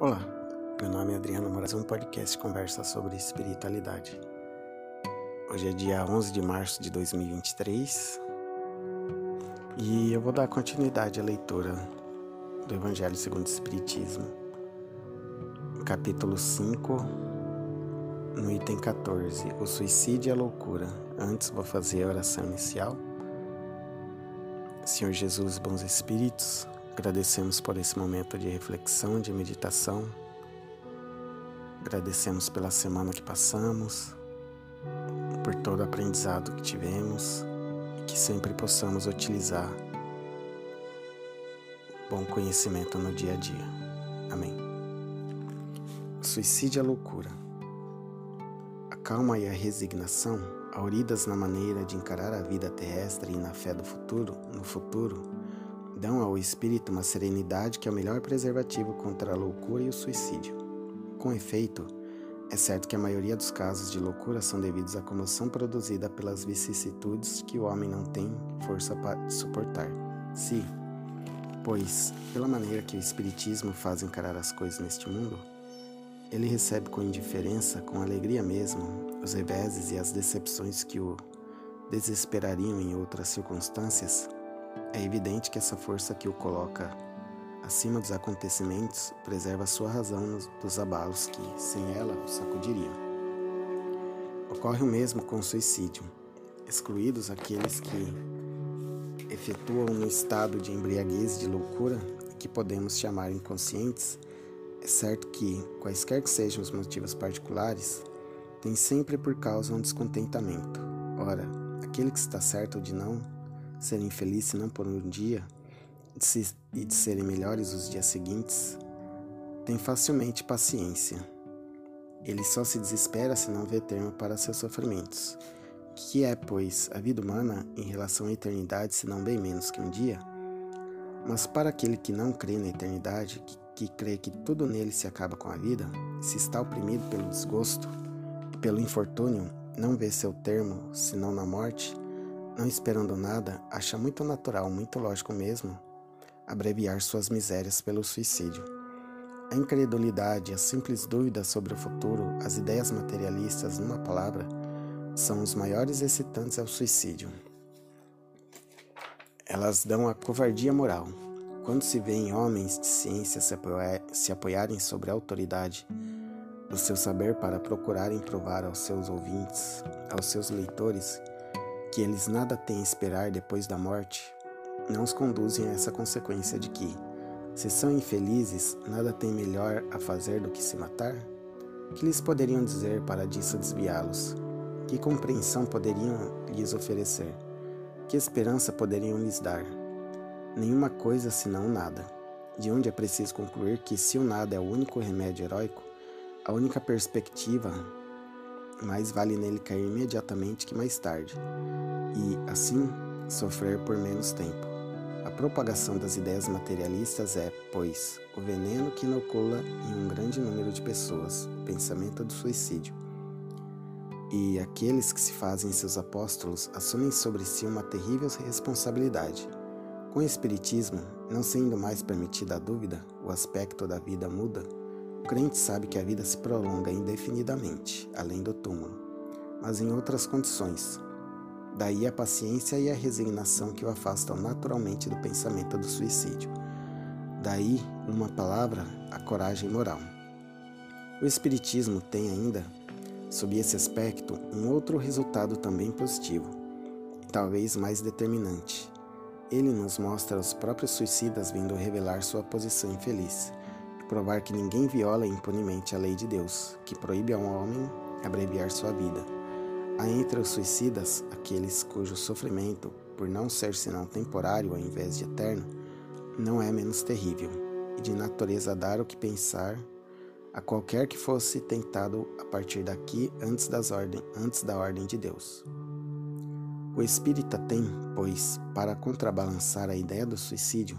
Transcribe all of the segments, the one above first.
Olá, meu nome é Adriano Moraes, um podcast conversa sobre espiritualidade. Hoje é dia 11 de março de 2023 e eu vou dar continuidade à leitura do Evangelho segundo o Espiritismo, capítulo 5, no item 14, o suicídio e a loucura. Antes vou fazer a oração inicial. Senhor Jesus, bons espíritos, agradecemos por esse momento de reflexão, de meditação. Agradecemos pela semana que passamos, por todo o aprendizado que tivemos e que sempre possamos utilizar bom conhecimento no dia a dia. Amém. suicídio é loucura. A calma e a resignação auridas na maneira de encarar a vida terrestre e na fé do futuro, no futuro, dão ao espírito uma serenidade que é o melhor preservativo contra a loucura e o suicídio. Com efeito, é certo que a maioria dos casos de loucura são devidos à comoção produzida pelas vicissitudes que o homem não tem força para suportar. Se, pois, pela maneira que o Espiritismo faz encarar as coisas neste mundo, ele recebe com indiferença, com alegria mesmo, os reveses e as decepções que o desesperariam em outras circunstâncias, é evidente que essa força que o coloca acima dos acontecimentos preserva sua razão dos abalos que, sem ela, o sacudiriam. Ocorre o mesmo com o suicídio, excluídos aqueles que efetuam no estado de embriaguez de loucura e que podemos chamar inconscientes, é certo que, quaisquer que sejam os motivos particulares, tem sempre por causa um descontentamento. Ora, aquele que está certo de não ser infeliz senão por um dia de se, e de serem melhores os dias seguintes, tem facilmente paciência. Ele só se desespera se não vê termo para seus sofrimentos. Que é, pois, a vida humana em relação à eternidade, se não bem menos que um dia? Mas para aquele que não crê na eternidade, que, que crê que tudo nele se acaba com a vida, se está oprimido pelo desgosto, pelo infortúnio, não vê seu termo senão na morte, não esperando nada, acha muito natural, muito lógico mesmo, abreviar suas misérias pelo suicídio. A incredulidade, a simples dúvida sobre o futuro, as ideias materialistas, numa palavra, são os maiores excitantes ao suicídio. Elas dão a covardia moral. Quando se vê em homens de ciência se apoiarem sobre a autoridade, do seu saber para procurarem provar aos seus ouvintes, aos seus leitores, que eles nada têm a esperar depois da morte, não os conduzem a essa consequência de que, se são infelizes, nada tem melhor a fazer do que se matar? Que lhes poderiam dizer para disso desviá-los? Que compreensão poderiam lhes oferecer? Que esperança poderiam lhes dar? Nenhuma coisa senão nada. De onde é preciso concluir que, se o nada é o único remédio heróico, a única perspectiva, mais vale nele cair imediatamente que mais tarde, e, assim, sofrer por menos tempo. A propagação das ideias materialistas é, pois, o veneno que inocula em um grande número de pessoas o pensamento do suicídio. E aqueles que se fazem seus apóstolos assumem sobre si uma terrível responsabilidade. Com o Espiritismo, não sendo mais permitida a dúvida, o aspecto da vida muda crente sabe que a vida se prolonga indefinidamente, além do túmulo, mas em outras condições. Daí a paciência e a resignação que o afastam naturalmente do pensamento do suicídio. Daí, uma palavra, a coragem moral. O Espiritismo tem ainda, sob esse aspecto, um outro resultado também positivo, talvez mais determinante. Ele nos mostra os próprios suicidas vindo revelar sua posição infeliz provar que ninguém viola impunemente a lei de Deus, que proíbe a um homem abreviar sua vida. Há entre os suicidas aqueles cujo sofrimento, por não ser senão temporário ao invés de eterno, não é menos terrível, e de natureza dar o que pensar a qualquer que fosse tentado a partir daqui antes, das ordem, antes da ordem de Deus. O espírita tem, pois, para contrabalançar a ideia do suicídio,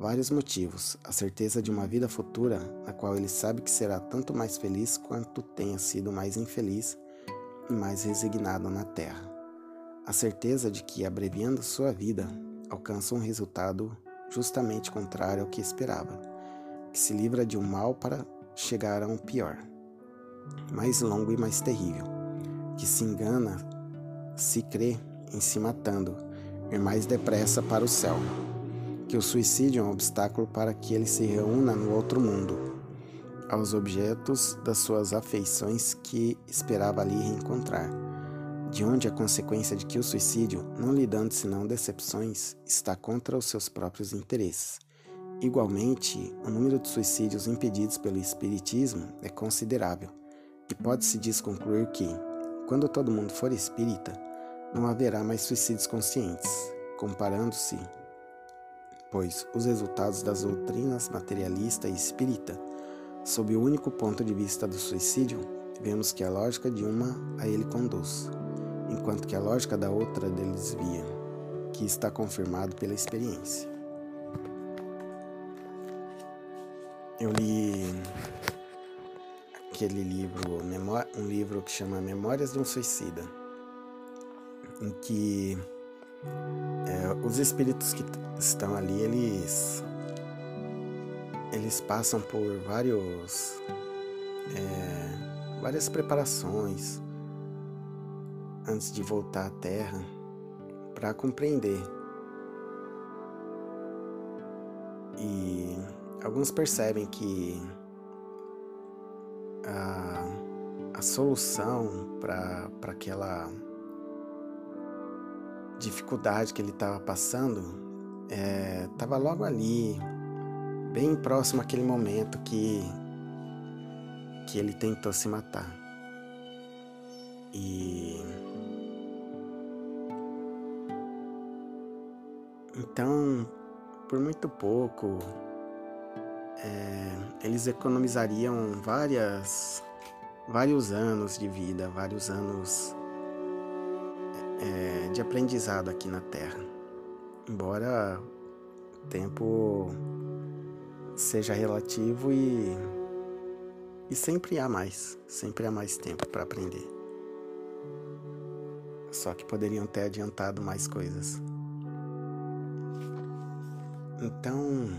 Vários motivos. A certeza de uma vida futura, na qual ele sabe que será tanto mais feliz quanto tenha sido mais infeliz e mais resignado na terra. A certeza de que, abreviando sua vida, alcança um resultado justamente contrário ao que esperava. que se livra de um mal para chegar a um pior, mais longo e mais terrível, que se engana, se crê em se matando, ir mais depressa para o céu, que o suicídio é um obstáculo para que ele se reúna no outro mundo, aos objetos das suas afeições que esperava ali reencontrar de onde a consequência de que o suicídio, não lhe dando senão decepções, está contra os seus próprios interesses. Igualmente, o número de suicídios impedidos pelo Espiritismo é considerável, e pode-se desconcluir que, quando todo mundo for espírita, não haverá mais suicídios conscientes, comparando-se, pois, os resultados das doutrinas materialista e espírita, sob o único ponto de vista do suicídio, vemos que a lógica de uma a ele conduz enquanto que a lógica da outra dele desvia, que está confirmado pela experiência. Eu li aquele livro, um livro que chama Memórias de um Suicida, em que é, os espíritos que estão ali, eles eles passam por vários é, várias preparações antes de voltar à Terra para compreender. E alguns percebem que a, a solução para aquela dificuldade que ele estava passando estava é, logo ali, bem próximo àquele momento que, que ele tentou se matar. E Então, por muito pouco, é, eles economizariam várias, vários anos de vida, vários anos é, de aprendizado aqui na Terra. Embora o tempo seja relativo e, e sempre há mais, sempre há mais tempo para aprender. Só que poderiam ter adiantado mais coisas. Então,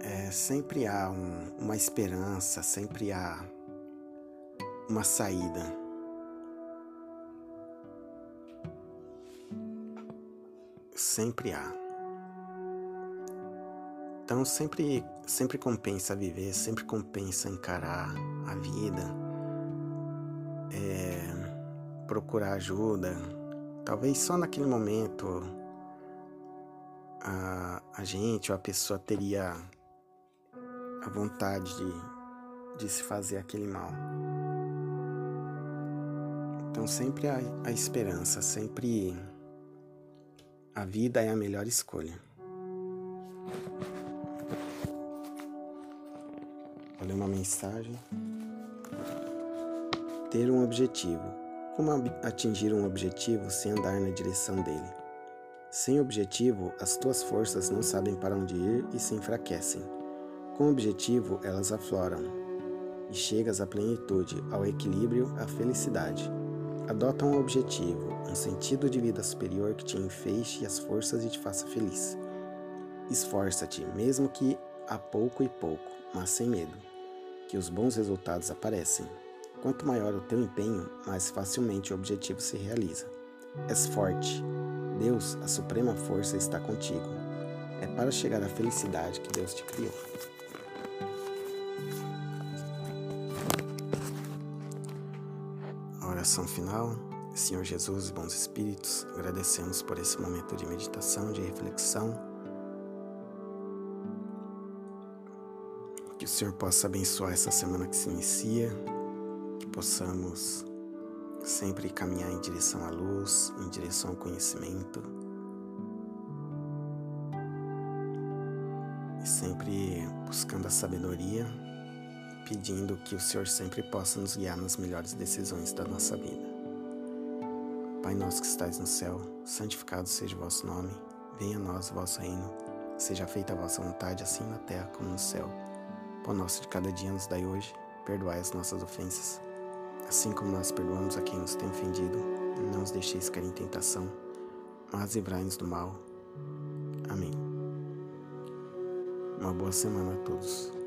é, sempre há um, uma esperança, sempre há uma saída. Sempre há. Então sempre, sempre compensa viver, sempre compensa encarar a vida, é, procurar ajuda, Talvez só naquele momento a, a gente ou a pessoa teria a vontade de, de se fazer aquele mal. Então sempre há a esperança, sempre a vida é a melhor escolha. Ler uma mensagem. Ter um objetivo. Como atingir um objetivo sem andar na direção dele? Sem objetivo, as tuas forças não sabem para onde ir e se enfraquecem. Com objetivo, elas afloram e chegas à plenitude, ao equilíbrio, à felicidade. Adota um objetivo, um sentido de vida superior que te enfeixe as forças e te faça feliz. Esforça-te, mesmo que a pouco e pouco, mas sem medo, que os bons resultados aparecem. Quanto maior o teu empenho, mais facilmente o objetivo se realiza. És forte. Deus, a suprema força, está contigo. É para chegar à felicidade que Deus te criou. Oração final. Senhor Jesus, bons espíritos, agradecemos por esse momento de meditação, de reflexão. Que o Senhor possa abençoar essa semana que se inicia, possamos sempre caminhar em direção à luz, em direção ao conhecimento. E sempre buscando a sabedoria, pedindo que o Senhor sempre possa nos guiar nas melhores decisões da nossa vida. Pai nosso que estais no céu, santificado seja o vosso nome, venha a nós o vosso reino, seja feita a vossa vontade, assim na terra como no céu. Pão nosso de cada dia nos dai hoje, perdoai as nossas ofensas Assim como nós perdoamos a quem nos tem ofendido, não os deixeis cair em tentação, mas livrai-nos do mal. Amém. Uma boa semana a todos.